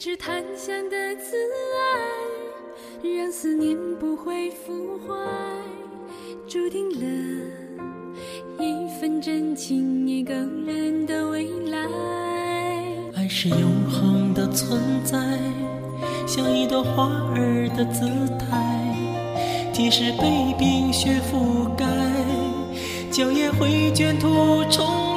直檀香的慈爱，让思念不会腐坏，注定了一份真情，一个人的未来。爱是永恒的存在，像一朵花儿的姿态，即使被冰雪覆盖，脚也会卷土重来。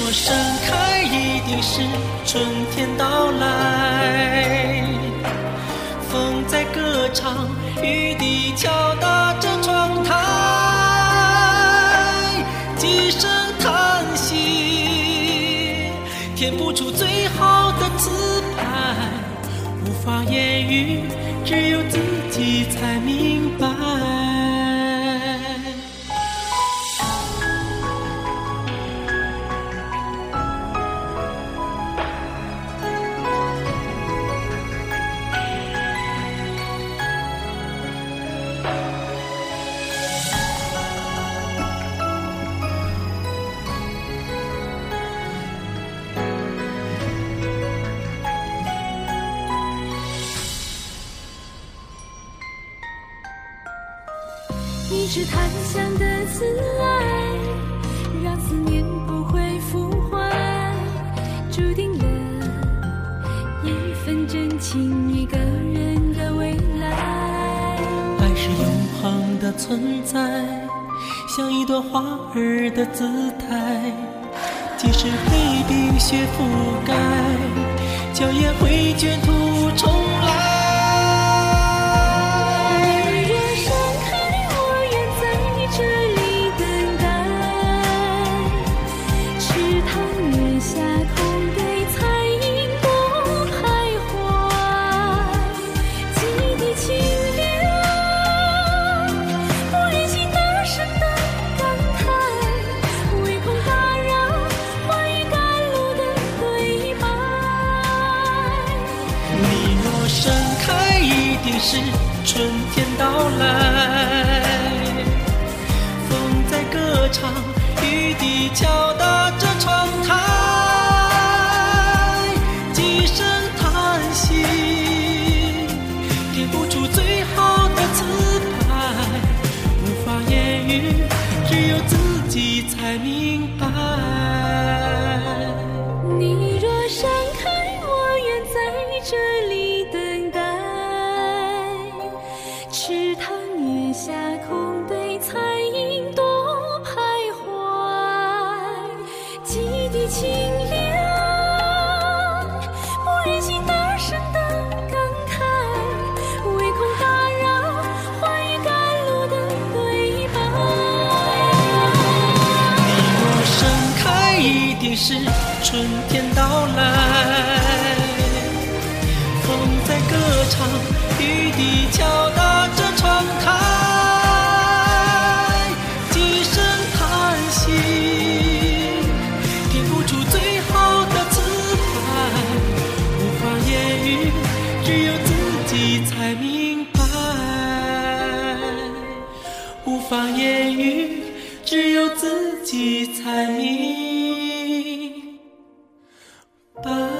若盛开，一定是春天到来。风在歌唱，雨滴敲打着窗台，几声叹息，填不出最好的词牌，无法言语，只有自己才明白。一支檀香的慈爱，让思念不会腐坏，注定了一份真情，一个人的未来。爱是永恒的存在，像一朵花儿的姿态，即使被冰雪覆盖，脚也会卷土重来。盛开，一定是春天到来。风在歌唱，雨滴敲打情凉不忍心大声的感慨唯恐打扰花与甘露的对白你若盛开一定是春天到来风在歌唱雨滴浇明白无法言语只有自己才明白